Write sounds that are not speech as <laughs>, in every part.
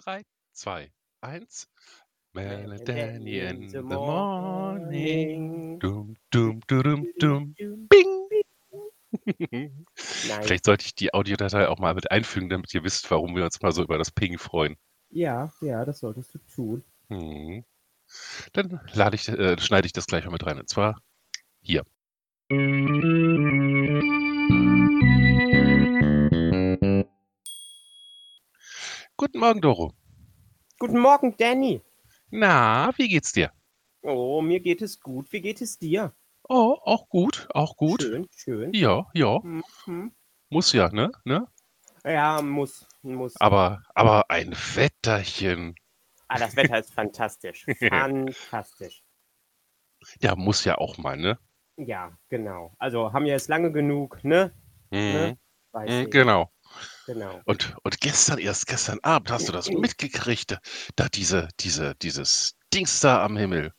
3, 2, 1. Melanie Melanie in the morning. Dum, dum, dum, dum, Bing. <laughs> Vielleicht sollte ich die Audiodatei auch mal mit einfügen, damit ihr wisst, warum wir uns mal so über das Ping freuen. Ja, ja, das solltest du tun. Hm. Dann lade ich, äh, schneide ich das gleich mal mit rein. Und zwar hier. Guten Morgen, Doro. Guten Morgen, Danny. Na, wie geht's dir? Oh, mir geht es gut. Wie geht es dir? Oh, auch gut, auch gut. Schön, schön. Ja, ja, Mhm. muss ja, ne? ne? Ja, muss, muss. Aber, aber ein Wetterchen. Ah, das Wetter ist fantastisch. <laughs> Fantastisch. Ja, muss ja auch mal, ne? Ja, genau. Also haben wir jetzt lange genug, ne? Mhm. ne? Mhm, genau. Genau. Und, und gestern, erst gestern Abend, hast du das mitgekriegt? Da diese, diese, dieses Dings da am Himmel.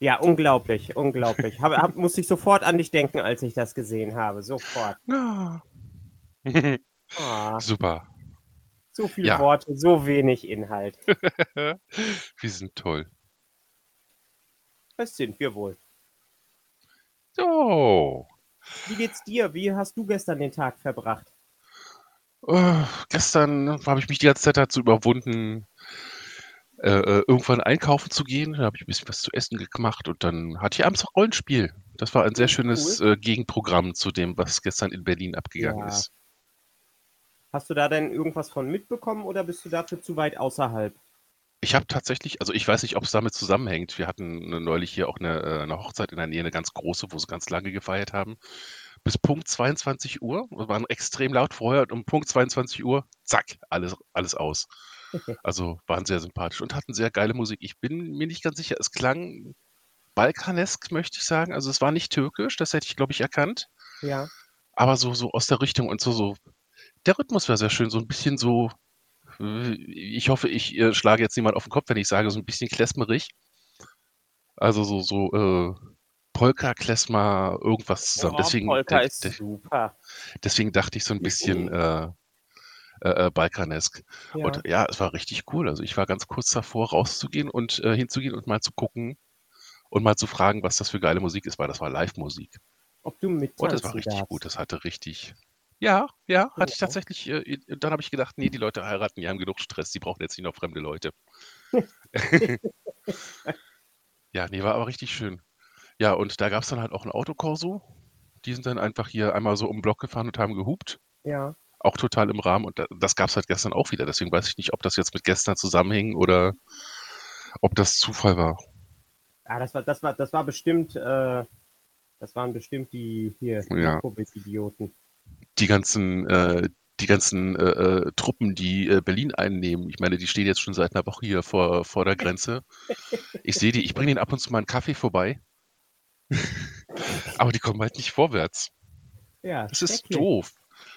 Ja, unglaublich, unglaublich. Hab, hab, musste ich sofort an dich denken, als ich das gesehen habe. Sofort. Ja. Ah, <laughs> Super. so viele Ja. Worte, so wenig Inhalt. <laughs> Wir sind toll. Das sind wir wohl. So. Wie geht's dir? Wie hast du gestern den Tag verbracht? Äh, gestern habe ich mich die ganze Zeit dazu überwunden, äh, äh, irgendwann einkaufen zu gehen. Da habe ich ein bisschen was zu essen gemacht und dann hatte ich abends auch Rollenspiel. Das war ein sehr schönes äh, Gegenprogramm zu dem, was gestern in Berlin abgegangen Ja. ist. Hast du da denn irgendwas von mitbekommen oder bist du dafür zu weit außerhalb? Ich habe tatsächlich, also ich weiß nicht, ob es damit zusammenhängt. Wir hatten äh, neulich hier auch eine, äh, eine Hochzeit in der Nähe, eine ganz große, wo sie ganz lange gefeiert haben. Bis Punkt 22 Uhr, wir waren extrem laut vorher und um Punkt 22 Uhr, zack, alles, alles aus. <laughs> Also waren sehr sympathisch und hatten sehr geile Musik. Ich bin mir nicht ganz sicher, es klang balkanesk, möchte ich sagen. Also es war nicht türkisch, das hätte ich, glaube ich, erkannt. Ja. Aber so, so aus der Richtung und so, so. Der Rhythmus war sehr schön, so ein bisschen so. äh, Ich hoffe, ich äh, schlage jetzt niemand auf den Kopf, wenn ich sage, so ein bisschen klezmerig. Also so, so äh, Polka, Klezmer, irgendwas zusammen. Oh, deswegen, Polka de- ist de- super. deswegen dachte ich so ein bisschen äh, äh, äh, balkanesk. Ja. Und ja, es war richtig cool. Also ich war ganz kurz davor, rauszugehen und äh, hinzugehen und mal zu gucken und mal zu fragen, was das für geile Musik ist, weil das war Live-Musik. Ob du Und mittanzen das war richtig darfst. gut. Das hatte richtig. Ja, ja, hatte ich Ja. tatsächlich. Äh, dann habe ich gedacht, nee, die Leute heiraten, die haben genug Stress, die brauchen jetzt nicht noch fremde Leute. <laughs> <laughs> ja, nee, war aber richtig schön. Ja, und da gab es dann halt auch ein Autokorso. Die sind dann einfach hier einmal so um den Block gefahren und haben gehupt. Ja. Auch total im Rahmen. Und da, das gab es halt gestern auch wieder. Deswegen weiß ich nicht, ob das jetzt mit gestern zusammenhing oder ob das Zufall war. Ah, das war, das war, das war bestimmt, äh, das waren bestimmt die hier Ja. Covid-Idioten. die ganzen, äh, die ganzen äh, äh, Truppen, die äh, Berlin einnehmen, ich meine, die stehen jetzt schon seit einer Woche hier vor, vor der Grenze. Ich sehe die, ich bringe denen ab und zu mal einen Kaffee vorbei. Aber die kommen halt nicht vorwärts. Ja, Das ist schrecklich. doof.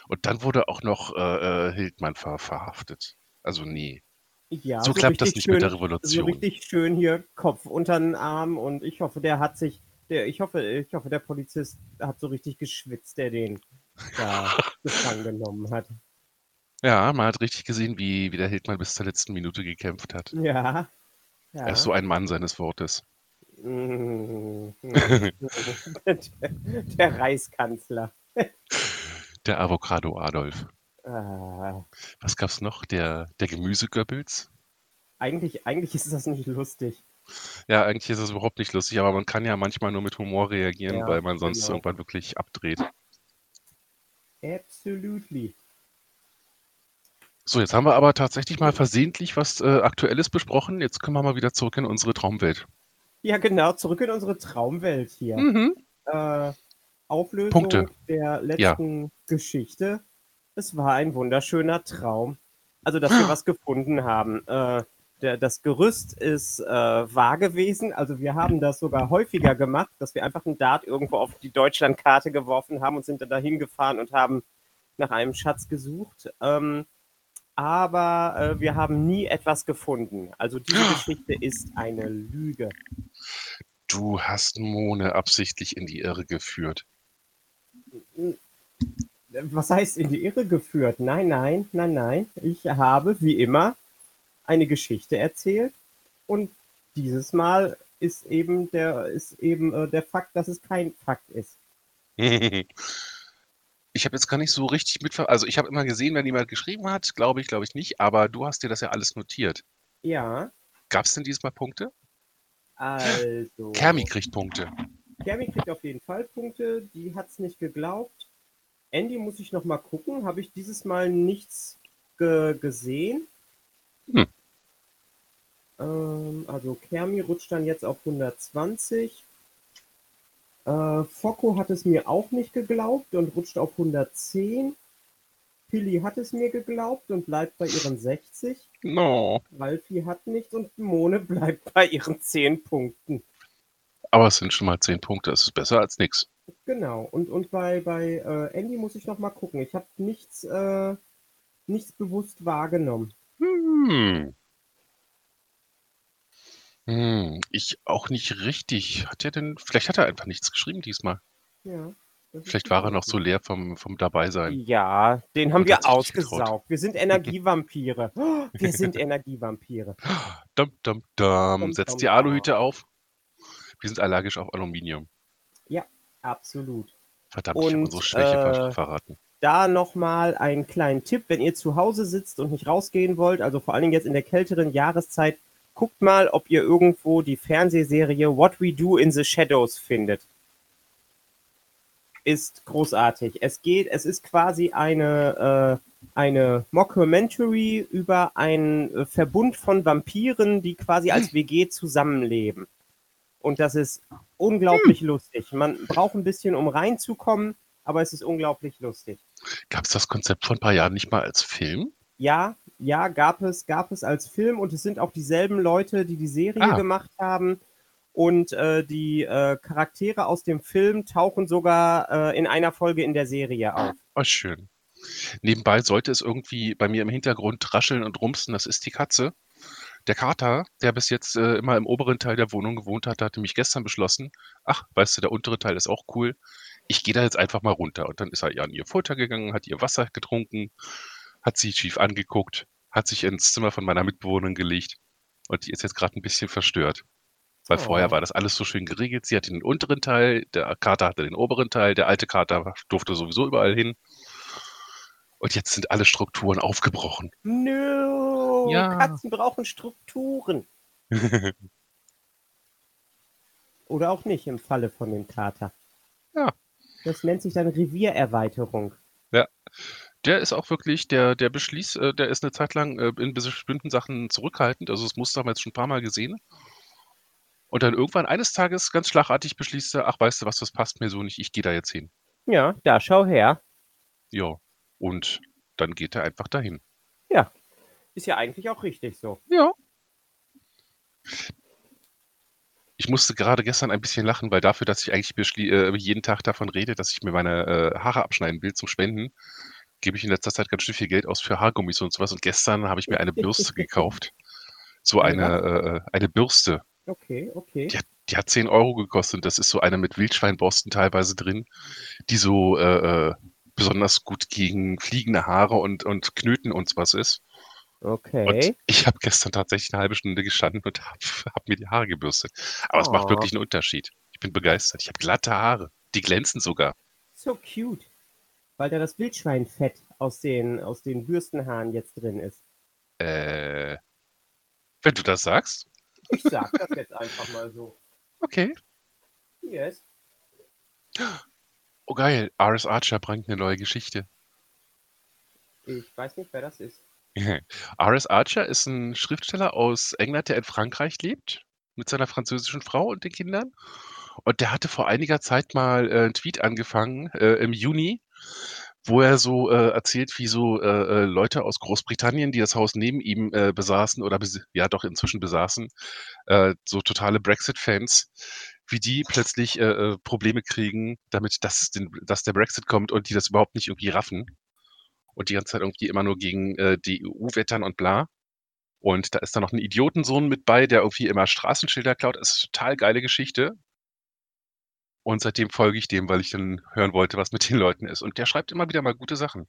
Und dann wurde auch noch äh, äh, Hildmann ver verhaftet. Also nee. Ja, so klappt das nicht mit der schön- So Revolution. richtig schön hier Kopf unter den Arm und ich hoffe, der hat sich, der, ich hoffe, ich hoffe, der Polizist hat so richtig geschwitzt, der den da <laughs> gefangen genommen hat. Ja, man hat richtig gesehen, wie, wie der Hildmann bis zur letzten Minute gekämpft hat. Ja. ja. Er ist so ein Mann seines Wortes. Mm, <laughs> der, <laughs> <laughs> der Reichskanzler. Der Avocado Adolf. Ah, Was gab's noch? Der, der Gemüsegöbbels? eigentlich, eigentlich ist das nicht lustig. Ja, eigentlich ist es überhaupt nicht lustig, aber man kann ja manchmal nur mit Humor reagieren, Ja, weil man sonst genau. irgendwann wirklich abdreht. Absolutely. So, jetzt haben wir aber tatsächlich mal versehentlich was äh, Aktuelles besprochen. Jetzt können wir mal wieder zurück in unsere Traumwelt. Ja, genau, zurück in unsere Traumwelt hier. Mhm. Äh, Auflösung Punkte. der letzten Geschichte. Es war ein wunderschöner Traum. Also, dass wir <gasps> was gefunden haben. Äh, der, das Gerüst ist äh, wahr gewesen. Also, wir haben das sogar häufiger gemacht, dass wir einfach einen Dart irgendwo auf die Deutschlandkarte geworfen haben und sind dann dahin gefahren und haben nach einem Schatz gesucht. Ähm, aber äh, wir haben nie etwas gefunden. Also, diese Geschichte ist eine Lüge. Du hast Mone absichtlich in die Irre geführt. Was heißt in die Irre geführt? Nein, nein, nein, nein. Ich habe, wie immer, eine Geschichte erzählt und dieses Mal ist eben der, ist eben, äh, der Fakt, dass es kein Fakt ist. <laughs> Ich habe jetzt gar nicht so richtig mit also, ich habe immer gesehen, wenn jemand geschrieben hat, glaube ich, glaube ich nicht, aber du hast dir das ja alles notiert. Ja. Gab's denn diesmal Punkte? Also Kermi kriegt Punkte. Kermi kriegt auf jeden Fall Punkte, die hat's nicht geglaubt. Andy muss ich noch mal gucken, habe ich dieses Mal nichts ge gesehen. Hm. Ähm, also Kermi rutscht dann jetzt auf 120. Äh, Focko hat es mir auch nicht geglaubt und rutscht auf 110. Pilli hat es mir geglaubt und bleibt bei ihren 60. No. Ralfi hat nichts und Mone bleibt <laughs> bei ihren 10 Punkten. Aber es sind schon mal 10 Punkte, das ist besser als nichts. Genau. Und, und bei, bei äh, Andy muss ich noch mal gucken. Ich habe nichts, äh, nichts bewusst wahrgenommen. Hm. Hm, ich auch nicht richtig. Hat er denn vielleicht hat er einfach nichts geschrieben diesmal. Ja. das ist Vielleicht war er noch so leer vom vom Dabeisein Ja, den haben und wir hat sich nicht getraut. ausgesaugt. Wir sind <laughs> Energievampire. Oh, Wir sind Energievampire. Dum, dum, dum. Dum, Setzt dum, die dum. Aluhüte auf. Wir sind allergisch auf Aluminium. Ja, absolut. Verdammt, ich habe Und unsere Schwäche ver äh, verraten. da nochmal einen kleinen Tipp, wenn ihr zu Hause sitzt und nicht rausgehen wollt, also vor allen Dingen jetzt in der kälteren Jahreszeit, guckt mal, ob ihr irgendwo die Fernsehserie What We Do in the Shadows findet. Ist großartig. Es geht, es ist quasi eine, äh, eine Mockumentary über einen äh, Verbund von Vampiren, die quasi als WG zusammenleben. Und das ist unglaublich lustig. Man braucht ein bisschen, um reinzukommen, aber es ist unglaublich lustig. Gab es das Konzept vor ein paar Jahren nicht mal als Film? Ja, ja, gab es, gab es als Film und es sind auch dieselben Leute, die die Serie Ah. gemacht haben. Und äh, die äh, Charaktere aus dem Film tauchen sogar äh, in einer Folge in der Serie auf. Oh, schön. Nebenbei sollte es irgendwie bei mir im Hintergrund rascheln und rumsen. Das ist die Katze. Der Kater, der bis jetzt äh, immer im oberen Teil der Wohnung gewohnt hat, hatte mich gestern beschlossen, ach, weißt du, der untere Teil ist auch cool. Ich gehe da jetzt einfach mal runter. Und dann ist er ja an ihr Futter gegangen, hat ihr Wasser getrunken, hat sie schief angeguckt, hat sich ins Zimmer von meiner Mitbewohnerin gelegt. Und die ist jetzt gerade ein bisschen verstört. Weil Oh. vorher war das alles so schön geregelt. Sie hatte den unteren Teil, der Kater hatte den oberen Teil, der alte Kater durfte sowieso überall hin. Und jetzt sind alle Strukturen aufgebrochen. No, Ja. Katzen brauchen Strukturen. <laughs> Oder auch nicht im Falle von dem Kater. Ja. Das nennt sich dann Reviererweiterung. Der ist auch wirklich, der, der beschließt, äh, der ist eine Zeit lang äh, in bestimmten Sachen zurückhaltend. Also das Muster haben wir jetzt schon ein paar Mal gesehen. Und dann irgendwann eines Tages ganz schlagartig beschließt er, ach, weißt du was, das passt mir so nicht, ich gehe da jetzt hin. Ja, da schau her. Ja. Und dann geht er einfach dahin. Ist ja eigentlich auch richtig so. Ja. Ich musste gerade gestern ein bisschen lachen, weil dafür, dass ich eigentlich äh, jeden Tag davon rede, dass ich mir meine äh, Haare abschneiden will zum Spenden, gebe ich in letzter Zeit ganz schön viel Geld aus für Haargummis und sowas. Und gestern habe ich mir eine Bürste <laughs> gekauft. So eine, äh, eine Bürste. Okay, okay. Die hat, die hat 10 Euro gekostet. Das ist so eine mit Wildschweinborsten teilweise drin, die so äh, äh, besonders gut gegen fliegende Haare und, und Knöten und sowas ist. Okay. Und ich habe gestern tatsächlich eine halbe Stunde gestanden und habe hab mir die Haare gebürstet. Aber es macht Oh. wirklich einen Unterschied. Ich bin begeistert. Ich habe glatte Haare. Die glänzen sogar. So cute. Weil da das Wildschweinfett aus den, aus den Bürstenhaaren jetzt drin ist. Äh, wenn du das sagst. Ich sag das jetzt einfach mal so. Okay. Yes. Oh geil. R.S. Archer bringt eine neue Geschichte. Ich weiß nicht, wer das ist. <laughs> R.S. Archer ist ein Schriftsteller aus England, der in Frankreich lebt, mit seiner französischen Frau und den Kindern. Und der hatte vor einiger Zeit mal äh, einen Tweet angefangen, äh, im Juni, wo er so äh, erzählt, wie so äh, äh, Leute aus Großbritannien, die das Haus neben ihm äh, besaßen oder bes ja doch inzwischen besaßen, äh, so totale Brexit-Fans, wie die plötzlich äh, Probleme kriegen, damit dass, den, dass der Brexit kommt und die das überhaupt nicht irgendwie raffen und die ganze Zeit irgendwie immer nur gegen die EU wettern und bla. Und da ist dann noch ein Idiotensohn mit bei, der irgendwie immer Straßenschilder klaut. Das ist eine total geile Geschichte. Und seitdem folge ich dem, weil ich dann hören wollte, was mit den Leuten ist. Und der schreibt immer wieder mal gute Sachen.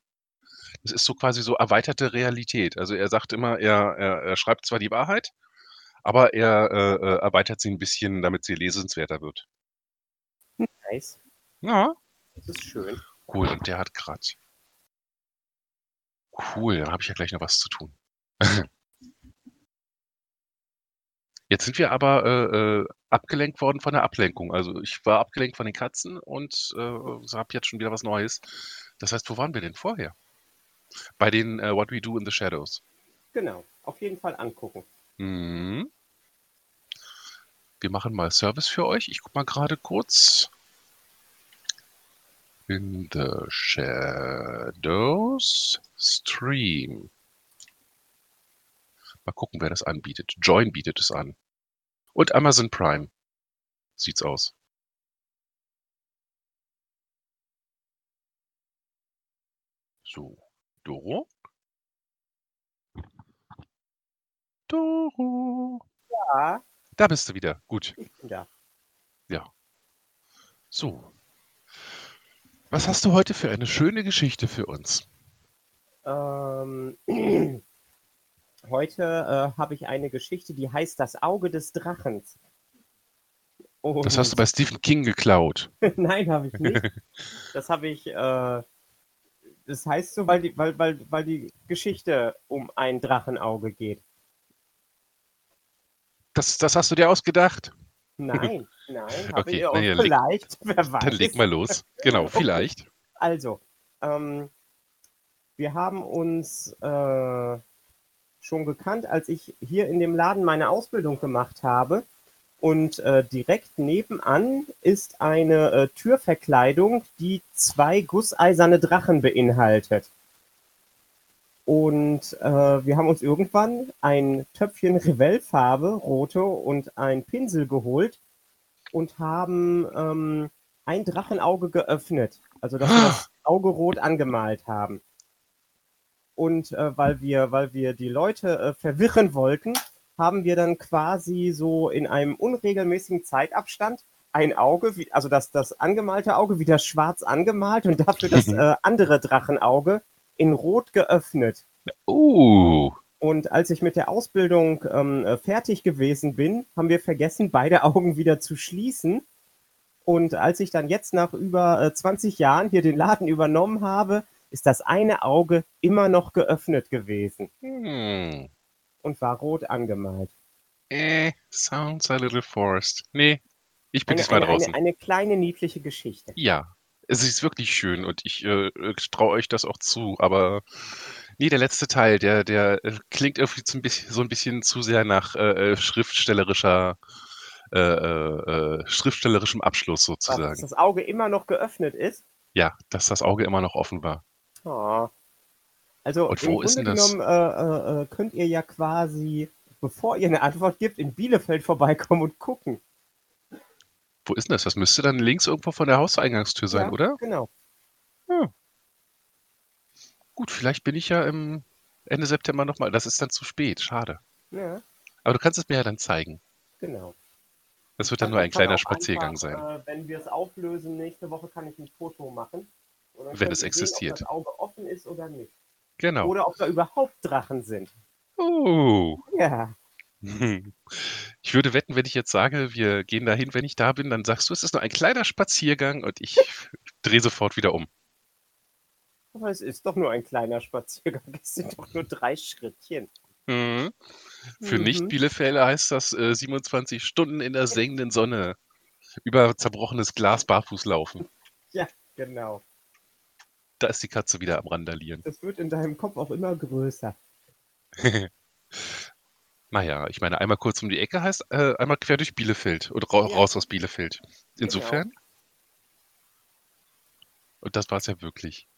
Das ist so quasi so erweiterte Realität. Also er sagt immer, er, er, er schreibt zwar die Wahrheit, aber er äh, äh, erweitert sie ein bisschen, damit sie lesenswerter wird. Nice. Ja, Das ist schön. cool. Und der hat gerade. Cool, dann habe ich ja gleich noch was zu tun. Jetzt sind wir aber äh, äh, abgelenkt worden von der Ablenkung. Also ich war abgelenkt von den Katzen und äh, habe jetzt schon wieder was Neues. Das heißt, wo waren wir denn vorher? Bei den äh, What We Do in the Shadows. Genau. Auf jeden Fall angucken. Mhm. Wir machen mal Service für euch. Ich guck mal gerade kurz. In the Shadows Stream. Mal gucken, wer das anbietet. Join bietet es an. Und Amazon Prime. Sieht's aus. So, Doro? Doro. Ja, Da bist du wieder. Gut. ich bin da. So. Was hast du heute für eine schöne Geschichte für uns? Ähm, <clears throat> heute äh, habe ich eine Geschichte, die heißt Das Auge des Drachens. Das hast du Und- bei Stephen King geklaut. <laughs> Nein, habe ich nicht. Das habe ich. Äh, das heißt so, weil die, weil, weil, weil die Geschichte um ein Drachenauge geht. Das, das hast du dir ausgedacht. Nein, <laughs> nein, Okay, ich auch na ja, leg- vielleicht. <laughs> Wer weiß. Dann leg mal los. Genau, vielleicht. Also, ähm, wir haben uns äh, schon gekannt, als ich hier in dem Laden meine Ausbildung gemacht habe. Und äh, direkt nebenan ist eine äh, Türverkleidung, die zwei gusseiserne Drachen beinhaltet. Und äh, wir haben uns irgendwann ein Töpfchen Revellfarbe, rote, und ein Pinsel geholt und haben ähm, ein Drachenauge geöffnet. Also, dass wir das Auge rot angemalt haben. Und äh, weil, wir, weil wir die Leute äh, verwirren wollten, haben wir dann quasi so in einem unregelmäßigen Zeitabstand ein Auge, wie- also das, das angemalte Auge wieder schwarz angemalt und dafür das äh, andere Drachenauge in rot geöffnet. Uh, Und als ich mit der Ausbildung ähm, äh, fertig gewesen bin, haben wir vergessen, beide <laughs> Augen wieder zu schließen. Und als ich dann jetzt nach über äh, 20 Jahren hier den Laden übernommen habe, ist das eine Auge immer noch geöffnet gewesen hm. und war rot angemalt. Eh, sounds a little forced. Nee, ich bin Eine, diesmal eine, draußen. eine, eine kleine niedliche Geschichte. Ja, es ist wirklich schön und ich äh, traue euch das auch zu, aber nee, der letzte Teil, der, der äh, klingt irgendwie so ein bisschen, so ein bisschen zu sehr nach äh, äh, schriftstellerischer, äh, äh, äh, schriftstellerischem Abschluss Dass sozusagen. das Auge immer noch geöffnet ist. Ja, dass das Auge immer noch offen war. Oh. Also Und im Grunde genommen äh, äh, äh, könnt ihr ja quasi, bevor ihr eine Antwort gibt, in Bielefeld <laughs> vorbeikommen und gucken. Wo ist denn das? Das müsste dann links irgendwo von der Hauseingangstür sein, ja, oder? Genau. Gut, vielleicht bin ich ja im Ende September nochmal. Das ist dann zu spät, schade. Ja, Aber du kannst es mir ja dann zeigen. genau. Das wird dann nur ein kleiner Spaziergang einfach, sein. Äh, wenn wir es auflösen, nächste Woche kann ich ein Foto machen. Wenn es existiert. Sehen, ob das Auge offen ist oder nicht. Genau. Oder ob da überhaupt Drachen sind. Oh. Ja. Ich würde wetten, wenn ich jetzt sage, wir gehen dahin, wenn ich da bin, dann sagst du, es ist nur ein kleiner Spaziergang und ich <laughs> drehe sofort wieder um. Aber es ist doch nur ein kleiner Spaziergang. Es sind doch nur drei Schrittchen. Mhm. Für Mhm. Nicht-Bielefelder heißt das äh, 27 Stunden in der sengenden Sonne über zerbrochenes Glas barfuß laufen. Genau. Da ist die Katze wieder am Randalieren. Das wird in deinem Kopf auch immer größer. <laughs> Naja, ich meine, einmal kurz um die Ecke heißt äh, einmal quer durch Bielefeld und ra Ja. raus aus Bielefeld. Insofern. Und das war es ja wirklich.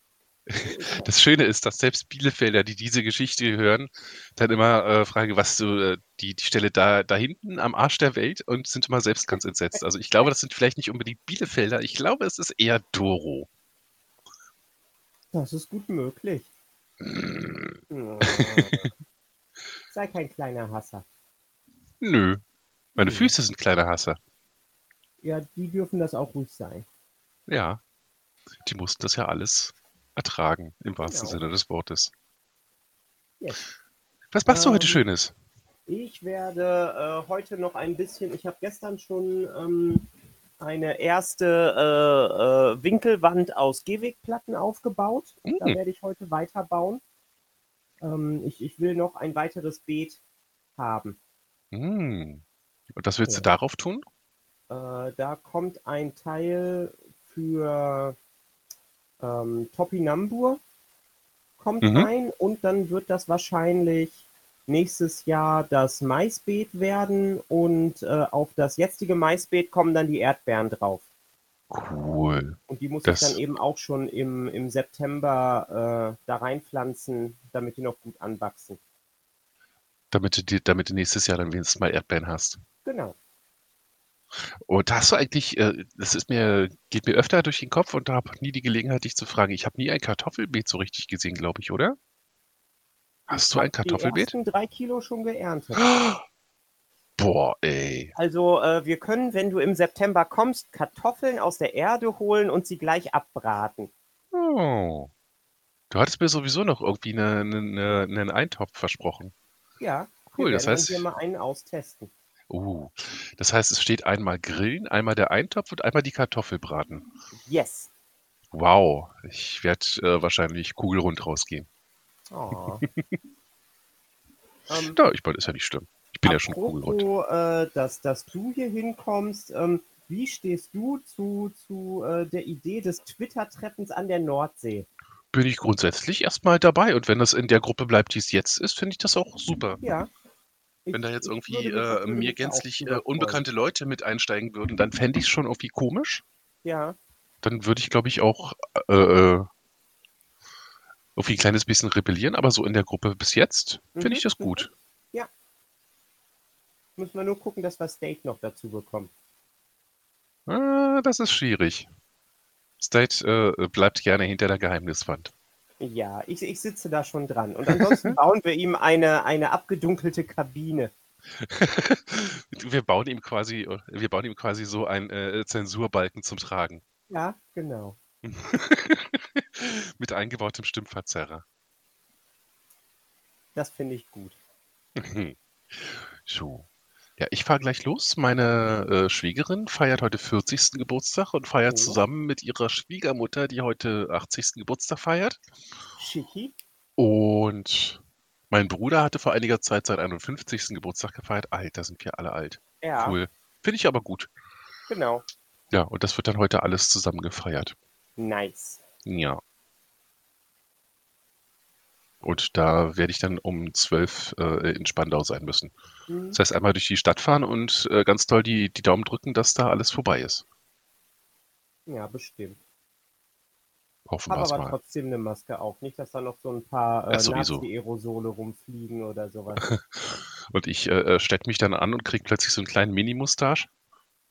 <laughs> Das Schöne ist, dass selbst Bielefelder, die diese Geschichte hören, dann immer äh, fragen, was so äh, die, die Stelle da, da hinten am Arsch der Welt und sind immer selbst ganz entsetzt. Also ich glaube, das sind vielleicht nicht unbedingt Bielefelder, ich glaube, es ist eher Doro. Das ist gut möglich. <laughs> Sei kein kleiner Hasser. Nö. Meine Hm. Füße sind kleiner Hasser. Ja, die dürfen das auch ruhig sein. Ja. Die mussten das ja alles ertragen, im wahrsten Genau. Sinne des Wortes. Yes. Was machst du heute Ähm, Schönes? Ich werde äh, heute noch ein bisschen, ich habe gestern schon ähm, eine erste äh, äh, Winkelwand aus Gehwegplatten aufgebaut. Da Mm. werde ich heute weiterbauen. Ähm, ich, ich will noch ein weiteres Beet haben. Hm. Und was willst du Ja. darauf tun? Äh, da kommt ein Teil für ähm, Topinambur kommt Mhm. rein und dann wird das wahrscheinlich nächstes Jahr das Maisbeet werden und äh, auf das jetzige Maisbeet kommen dann die Erdbeeren drauf. Cool. Und die muss Das- ich dann eben auch schon im, im September äh, da reinpflanzen, damit die noch gut anwachsen. Damit du, dir- damit du nächstes Jahr dann wenigstens mal Erdbeeren hast. Genau. Und hast du eigentlich, äh, das ist mir, geht mir öfter durch den Kopf und da habe nie die Gelegenheit, dich zu fragen. Ich habe nie ein Kartoffelbeet so richtig gesehen, glaube ich, oder? Hast du ein Ich Kartoffelbeet? Die ersten drei Kilo schon geerntet. <gasps> Boah, ey. Also äh, wir können, wenn du im September kommst, Kartoffeln aus der Erde holen und sie gleich abbraten. Oh. Du hattest mir sowieso noch irgendwie eine, eine, einen Eintopf versprochen. Ja, Cool, wir das heißt- hier mal einen austesten. Uh, das heißt, es steht einmal Grillen, einmal der Eintopf und einmal die Kartoffelbraten. Yes. Wow, ich werde äh, wahrscheinlich kugelrund rausgehen. Oh. <laughs> ähm, Ja, ich meine, ist ja nicht schlimm. Ich bin ja schon apropos, äh, dass, dass du hier hinkommst, ähm, wie stehst du zu, zu äh, der Idee des Twitter-Treffens an der Nordsee? Bin ich grundsätzlich erstmal dabei und wenn das in der Gruppe bleibt, die es jetzt ist, finde ich das auch super. Ja. Wenn da jetzt irgendwie äh, mir gänzlich äh, unbekannte Leute mit einsteigen würden, dann fände ich es schon irgendwie komisch. Ja, Dann würde ich, glaube ich, auch äh, äh, irgendwie ein kleines bisschen rebellieren, aber so in der Gruppe bis jetzt finde Mhm, ich das gut. müssen wir nur gucken, dass wir State noch dazu bekommen. Ah, das ist schwierig. State äh, bleibt gerne hinter der Geheimniswand. Ja, ich, ich sitze da schon dran. Und ansonsten <laughs> bauen wir ihm eine, eine abgedunkelte Kabine. <laughs> wir bauen ihm quasi, wir bauen ihm quasi so einen äh, Zensurbalken zum Tragen. Ja, genau. <laughs> Mit eingebautem Stimmverzerrer. Das finde ich gut. So. Ja, ich fahre gleich los. Meine äh, Schwiegerin feiert heute 40. Geburtstag und feiert Oh. zusammen mit ihrer Schwiegermutter, die heute 80. Geburtstag feiert. Schicki. Und mein Bruder hatte vor einiger Zeit seinen 51. Geburtstag gefeiert. Alter, sind wir alle alt. Ja, Cool. Finde ich aber gut. genau. Ja, und das wird dann heute alles zusammen gefeiert. Nice. Ja. Und da werde ich dann um 12 äh, in Spandau sein müssen. Hm. Das heißt, einmal durch die Stadt fahren und äh, ganz toll die, die Daumen drücken, dass da alles vorbei ist. Ja, bestimmt. Hoffen wir mal. trotzdem eine Maske auf. Nicht, dass da noch so ein paar äh, Ja. Nazi-Aerosole rumfliegen oder sowas. <laughs> Und ich äh, äh, stecke mich dann an und kriege plötzlich so einen kleinen Mini-Mustache.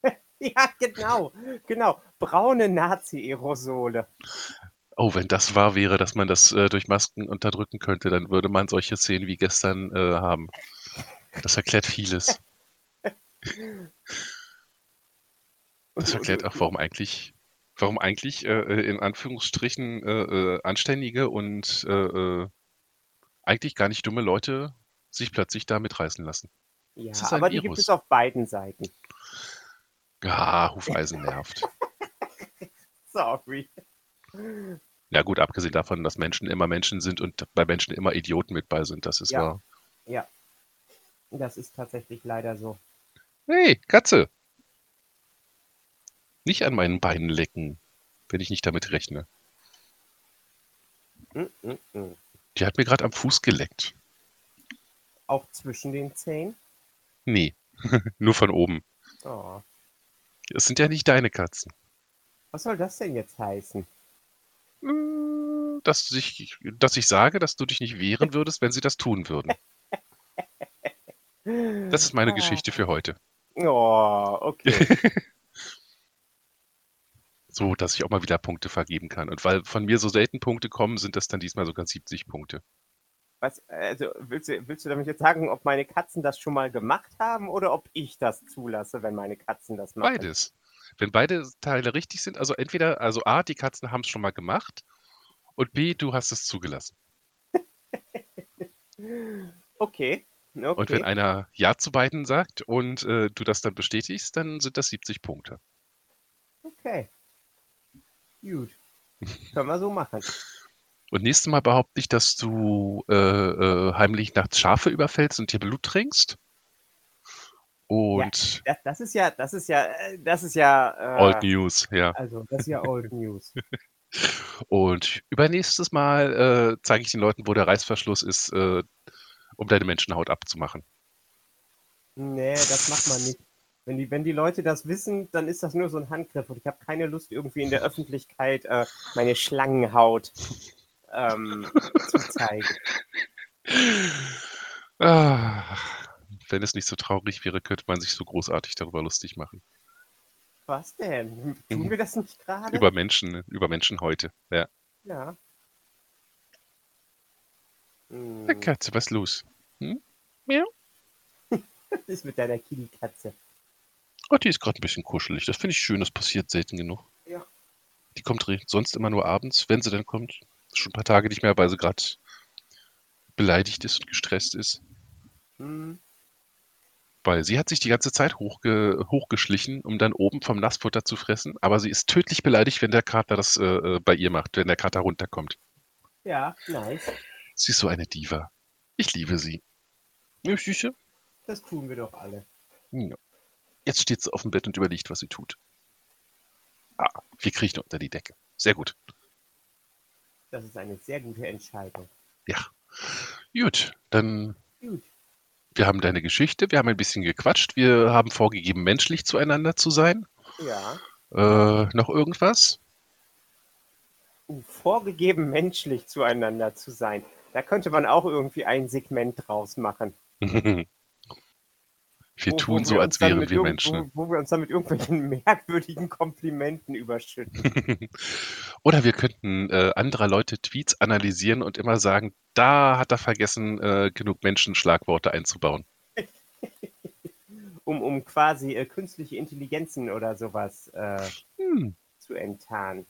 <laughs> ja, genau. Genau. Braune Nazi-Aerosole. Oh, wenn das wahr wäre, dass man das äh, durch Masken unterdrücken könnte, dann würde man solche Szenen wie gestern äh, haben. Das erklärt vieles. Das erklärt auch, warum eigentlich, warum eigentlich äh, äh, in Anführungsstrichen äh, äh, anständige und eigentlich gar nicht dumme Leute sich plötzlich da mitreißen lassen. Ja, aber die gibt es auf beiden Seiten. Ja, Hufeisen nervt. <laughs> Sorry. Ja gut, abgesehen davon, dass Menschen immer Menschen sind und bei Menschen immer Idioten mit bei sind, das ist Ja. wahr. Ja. Das ist tatsächlich leider so. Hey, Katze! Nicht an meinen Beinen lecken, wenn ich nicht damit rechne. Mm, mm, mm. Die hat mir gerade am Fuß geleckt. Auch zwischen den Zähnen. Nee, <laughs> nur von oben. Oh. Es sind ja nicht deine Katzen. Was soll das denn jetzt heißen? Äh, Dass ich, dass ich sage, dass du dich nicht wehren würdest, wenn sie das tun würden. Das ist meine Ah. Geschichte für heute. Oh, okay. <laughs> So, dass ich auch mal wieder Punkte vergeben kann. Und weil von mir so selten Punkte kommen, sind das dann diesmal sogar 70 Punkte. Was, also willst du, willst du damit jetzt sagen, ob meine Katzen das schon mal gemacht haben oder ob ich das zulasse, wenn meine Katzen das machen? Beides. Wenn beide Teile richtig sind, also entweder, also A, die Katzen haben es schon mal gemacht, Und B, du hast es zugelassen. <laughs> Okay. Und wenn Okay. einer Ja zu beiden sagt und äh, du das dann bestätigst, dann sind das 70 Punkte. Okay. Gut. Können wir so machen. <laughs> Und nächstes Mal behaupte ich, dass du äh, äh, heimlich nachts Schafe überfällst und dir Blut trinkst. Und Das, das ist ja, das ist ja, äh, das ist ja. Old Äh, News, ja. also, das ist ja Old News. <laughs> Und übernächstes Mal äh, zeige ich den Leuten, wo der Reißverschluss ist, äh, um deine Menschenhaut abzumachen. Nee, das macht man nicht. Wenn die, wenn die Leute das wissen, dann ist das nur so ein Handgriff und ich habe keine Lust, irgendwie in der Öffentlichkeit äh, meine Schlangenhaut ähm, zu zeigen. <laughs> Ah, wenn es nicht so traurig wäre, könnte man sich so großartig darüber lustig machen. Was denn? Tun Mhm. wir das nicht gerade? Über Menschen, über Menschenhäute. Ja. Ja. Ja, Hm, Katze, was ist los? was <laughs> ist mit deiner Kitty-Katze? Oh, die ist gerade ein bisschen kuschelig. Das finde ich schön, das passiert selten genug. Ja. Die kommt sonst immer nur abends, wenn sie denn kommt. Schon ein paar Tage nicht mehr, weil sie gerade beleidigt ist und gestresst ist. Hm, Weil sie hat sich die ganze Zeit hochge hochgeschlichen, um dann oben vom Nassfutter zu fressen. Aber sie ist tödlich beleidigt, wenn der Kater das äh, äh, bei ihr macht, wenn der Kater runterkommt. ja, nice. Sie ist so eine Diva. Ich liebe sie. Ja, Süße. Das tun wir doch alle. Ja. Jetzt steht sie auf dem Bett und überlegt, was sie tut. Ah, wir kriechen unter die Decke. Sehr gut. Das ist eine sehr gute Entscheidung. Ja. Gut, dann Gut. Wir haben deine Geschichte, wir haben ein bisschen gequatscht, wir haben vorgegeben, menschlich zueinander zu sein. Ja. Äh, noch irgendwas? Vorgegeben, menschlich zueinander zu sein. Da könnte man auch irgendwie ein Segment draus machen. <laughs> wir Wo- wo tun so, uns als wären wir Menschen. Wo, wo wir uns dann mit irgendwelchen <laughs> merkwürdigen Komplimenten überschütten. <laughs> Oder wir könnten äh, anderer Leute Tweets analysieren und immer sagen, da hat er vergessen, äh, genug Menschenschlagworte einzubauen. <laughs> Um, um quasi äh, künstliche Intelligenzen oder sowas äh, Hm. zu enttarnen.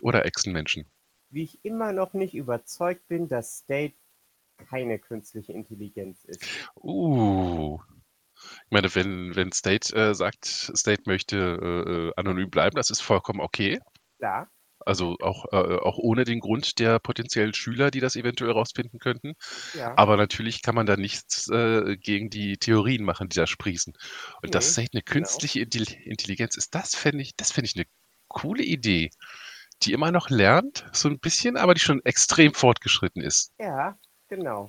Oder Echsenmenschen. Wie ich immer noch nicht überzeugt bin, dass State keine künstliche Intelligenz ist. Uh. Ich meine, wenn, wenn State äh, sagt, State möchte äh, äh, anonym bleiben, das ist vollkommen okay. Klar, Also auch, äh, auch ohne den Grund der potenziellen Schüler, die das eventuell rausfinden könnten. ja. Aber natürlich kann man da nichts äh, gegen die Theorien machen, die da sprießen. Und dass Nee, State eine genau. künstliche Intelli- Intelligenz ist, das fände ich, das fände ich eine coole Idee, die immer noch lernt, so ein bisschen, aber die schon extrem fortgeschritten ist. Ja, genau.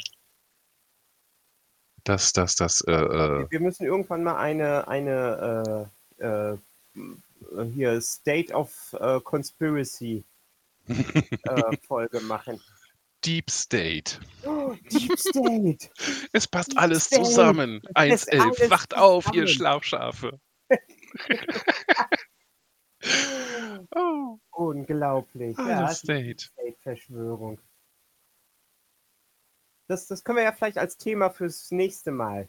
Dass, dass, dass, äh, äh, Wir- müssen irgendwann mal eine, eine äh, äh, hier State of äh, Conspiracy äh, <laughs> Folge machen. Deep State. Oh, <gasps> Deep State! Es passt Deep alles State. zusammen. Es 1.11. alles Wacht auf, ihr. Schlafschafe. <laughs> <laughs> Oh, Unglaublich. Ja, State. State-Verschwörung. Das, das können wir ja vielleicht als Thema fürs nächste Mal.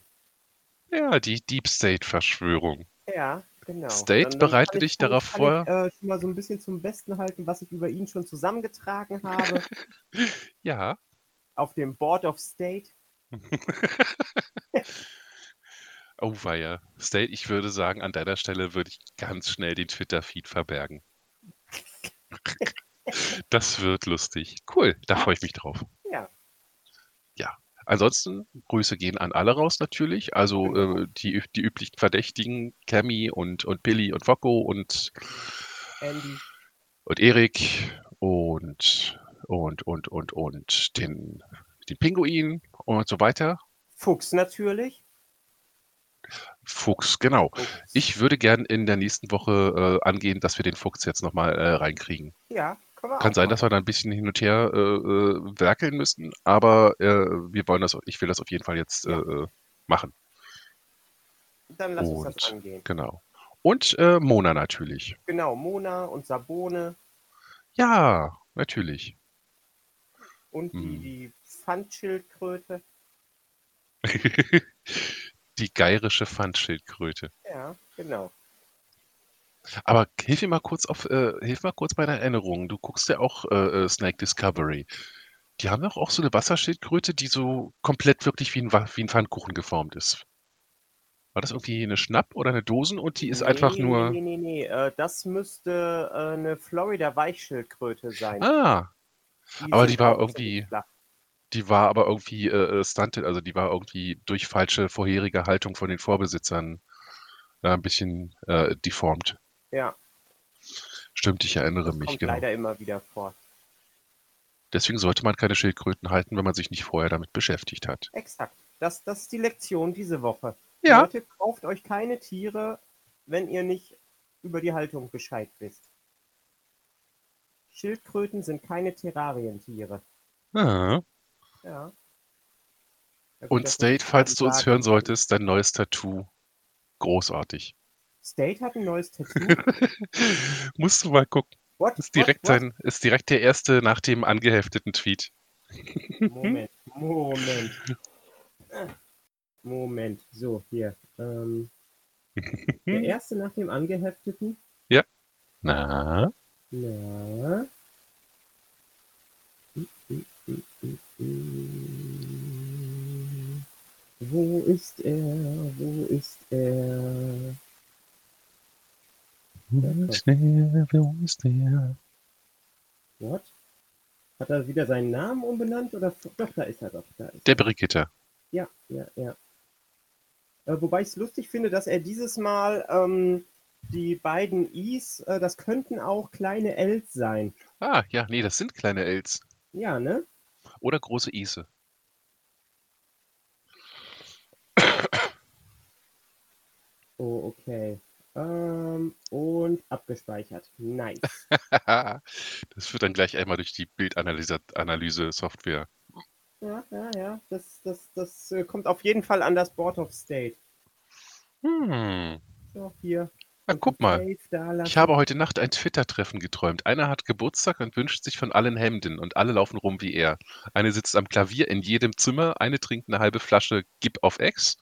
Ja, die Deep State-Verschwörung. Ja, genau. State, bereite kann dich kann darauf vor. Ich, äh, schon mal so ein bisschen zum Besten halten, was ich über ihn schon zusammengetragen habe <laughs> Ja. auf dem Board of State. <laughs> Oh weia. State, ich würde sagen, an deiner Stelle würde ich ganz schnell den Twitter-Feed verbergen. <laughs> Das wird lustig. Cool, da freue ich mich drauf. Ansonsten, Grüße gehen an alle raus natürlich. Also Genau. äh, die, die üblichen Verdächtigen, Cammy und, und Billy und Vocco und, Andy. und Erik und, und, und, und, und den, den Pinguin und so weiter. Fuchs natürlich. Fuchs, genau. Fuchs. Ich würde gern in der nächsten Woche äh, angehen, dass wir den Fuchs jetzt nochmal äh, reinkriegen. ja, Kann sein, dass wir da ein bisschen hin und her äh, äh, werkeln müssen, aber äh, wir wollen das, ich will das auf jeden Fall jetzt äh, Ja. äh, machen. Dann lass uns das Und- angehen. Genau. Und äh, Mona natürlich. Genau, Mona und Sabone Ja, natürlich. und die, Hm. die Pfandschildkröte. <laughs> Die geirische Pfandschildkröte. Ja, genau. Aber hilf mir mal kurz auf, äh, hilf mal kurz bei der Erinnerung. Du guckst ja auch äh, äh, Snake Discovery. Die haben doch auch so eine Wasserschildkröte, die so komplett wirklich wie ein, Wa- wie ein Pfannkuchen geformt ist. War das irgendwie eine Schnapp oder eine Dosen und die ist einfach nur. nee, nee, nee. Äh, das müsste äh, eine Florida-Weichschildkröte sein. Ah, Die aber sind die war auch irgendwie, flach. die war aber irgendwie äh, äh, stunted, also die war irgendwie durch falsche vorherige Haltung von den Vorbesitzern äh, ein bisschen äh, deformt. Ja, Stimmt, ich erinnere das mich, kommt genau. leider immer wieder vor. Deswegen sollte man keine Schildkröten halten, wenn man sich nicht vorher damit beschäftigt hat. Exakt. Das, das ist die Lektion diese Woche. Ja. Leute, kauft euch keine Tiere, wenn ihr nicht über die Haltung Bescheid wisst. Schildkröten sind keine Terrarientiere. Ah. Ja. Und State, falls du uns hören solltest, dein neues Tattoo. Großartig. State hat ein neues <laughs> Tattoo. Musst du mal gucken. What? Ist direkt, what, sein, ist direkt der erste nach dem angehefteten Tweet. Moment, <laughs> Moment. Moment, so, hier. Ähm, der <laughs> erste nach dem angehefteten. Na? Na. Wo ist er? Wo ist er? Wo ist der? Wo ist der? What? Hat er wieder seinen Namen umbenannt? Oder doch, da ist er doch. Da ist Der er. Brigitte. Ja, ja, ja. Äh, wobei ich es lustig finde, dass er dieses Mal ähm, die beiden Is, äh, das könnten auch kleine Ls sein. Ah, ja, nee, das sind kleine Els. Ja, ne? Oder große Ise. Oh, okay. Ähm, und abgespeichert. Nice. <laughs> das wird dann gleich einmal durch die Bildanalyse-Software. Ja, ja, ja. Das, das, das äh, kommt auf jeden Fall an das Board of State. Hm. So, hier. Na, guck mal. Ich habe heute Nacht ein Twitter-Treffen geträumt. Einer hat Geburtstag und wünscht sich von allen Hemden und alle laufen rum wie er. Eine sitzt am Klavier in jedem Zimmer, eine trinkt eine halbe Flasche Gib auf X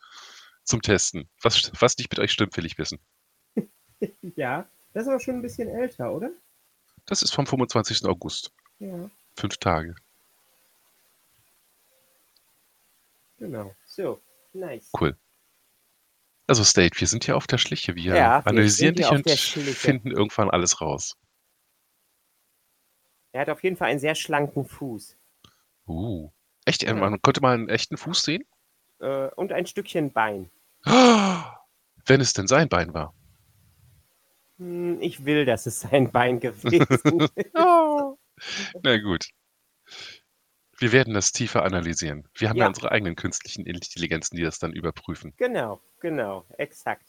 zum Testen. Was, was nicht mit euch stimmt, will ich wissen. <laughs> Ja, das ist aber schon ein bisschen älter, oder? Das ist vom 25. August. Ja, Fünf Tage. genau. So, nice. Cool. Also State, wir sind hier auf der Schliche. Wir Ja, wir analysieren hier dich und finden irgendwann alles raus. Er hat auf jeden Fall einen sehr schlanken Fuß. Uh. Echt? Ja. Man konnte mal einen echten Fuß sehen? Äh, und ein Stückchen Bein. <gasps> Wenn es denn sein Bein war. Hm, ich will, dass es sein Bein gewesen <laughs> ist. Oh. Na gut. Wir werden das tiefer analysieren. Wir haben ja, Ja. unsere eigenen künstlichen Intelligenzen, die das dann überprüfen. genau, genau, exakt.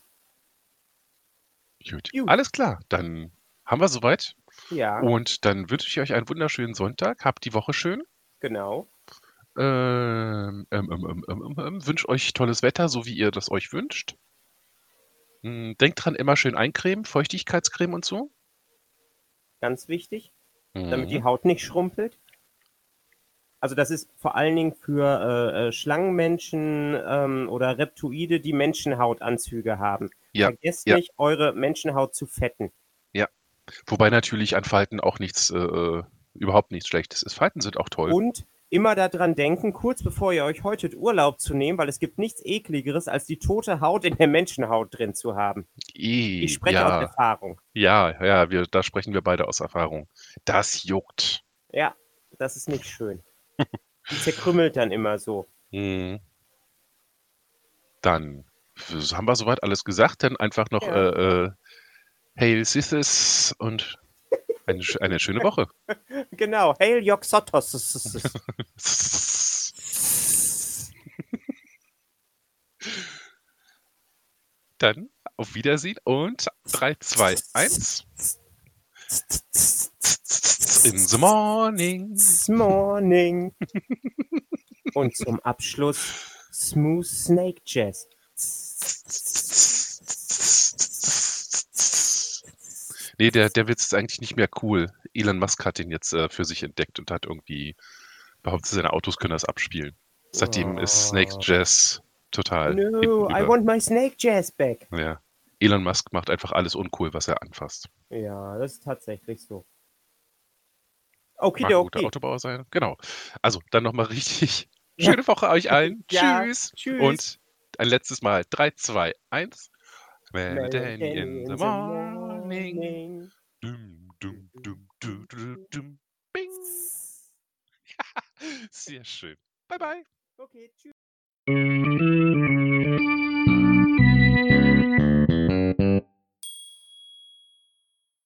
Gut. Gut. Alles klar, dann haben wir soweit. Ja, Und dann wünsche ich euch einen wunderschönen Sonntag. Habt die Woche schön. genau. Ähm, ähm, ähm, ähm, ähm, ähm, ähm, wünsche euch tolles Wetter, so wie ihr das euch wünscht. Hm, Denkt dran, immer schön eincremen, Feuchtigkeitscreme und so. Ganz wichtig, damit Mhm. die Haut nicht schrumpelt. Also das ist vor allen Dingen für äh, äh, Schlangenmenschen ähm, oder Reptoide, die Menschenhautanzüge haben. Ja, Vergesst ja. nicht, eure Menschenhaut zu fetten. Wobei natürlich an Falten auch nichts, äh, äh, überhaupt nichts Schlechtes ist. Falten sind auch toll. Und immer daran denken, kurz bevor ihr euch heute Urlaub zu nehmen, weil es gibt nichts ekligeres, als die tote Haut in der Menschenhaut drin zu haben. Eh, Ich spreche aus ja, Erfahrung. ja, ja, wir, da sprechen wir beide aus Erfahrung. Das juckt. Ja, das ist nicht schön. Die zerkrümmelt dann immer so. Mhm. Dann haben wir soweit alles gesagt. Dann einfach noch Ja. äh, äh, Hail Sithis und eine, eine schöne Woche. <laughs> Genau, Hail Yoxotos. <laughs> Dann auf Wiedersehen und 3, 2, 1. In the morning. Morning. Und zum Abschluss Smooth Snake Jazz. Nee, der, der Witz ist eigentlich nicht mehr cool. Elon Musk hat den jetzt äh, für sich entdeckt und hat irgendwie behauptet, seine Autos können das abspielen. Seitdem ist Snake Oh. Jazz total No, I want my Snake Jazz back. Ja. Elon Musk macht einfach alles uncool, was er anfasst. Ja, das ist tatsächlich so. Mag ein guter Okidoki. Autobauer sein. Genau. Also, dann noch mal richtig <laughs> schöne Woche euch allen. Ja, Tschüss. tschüss. Und ein letztes Mal. 3, 2, 1. Mel Mel Danny in Danny the morning. Morning. Dum, dum, dum, du, du, du, dum. Bing. <laughs> <laughs> Sehr schön. Bye, bye. Okay, tschüss.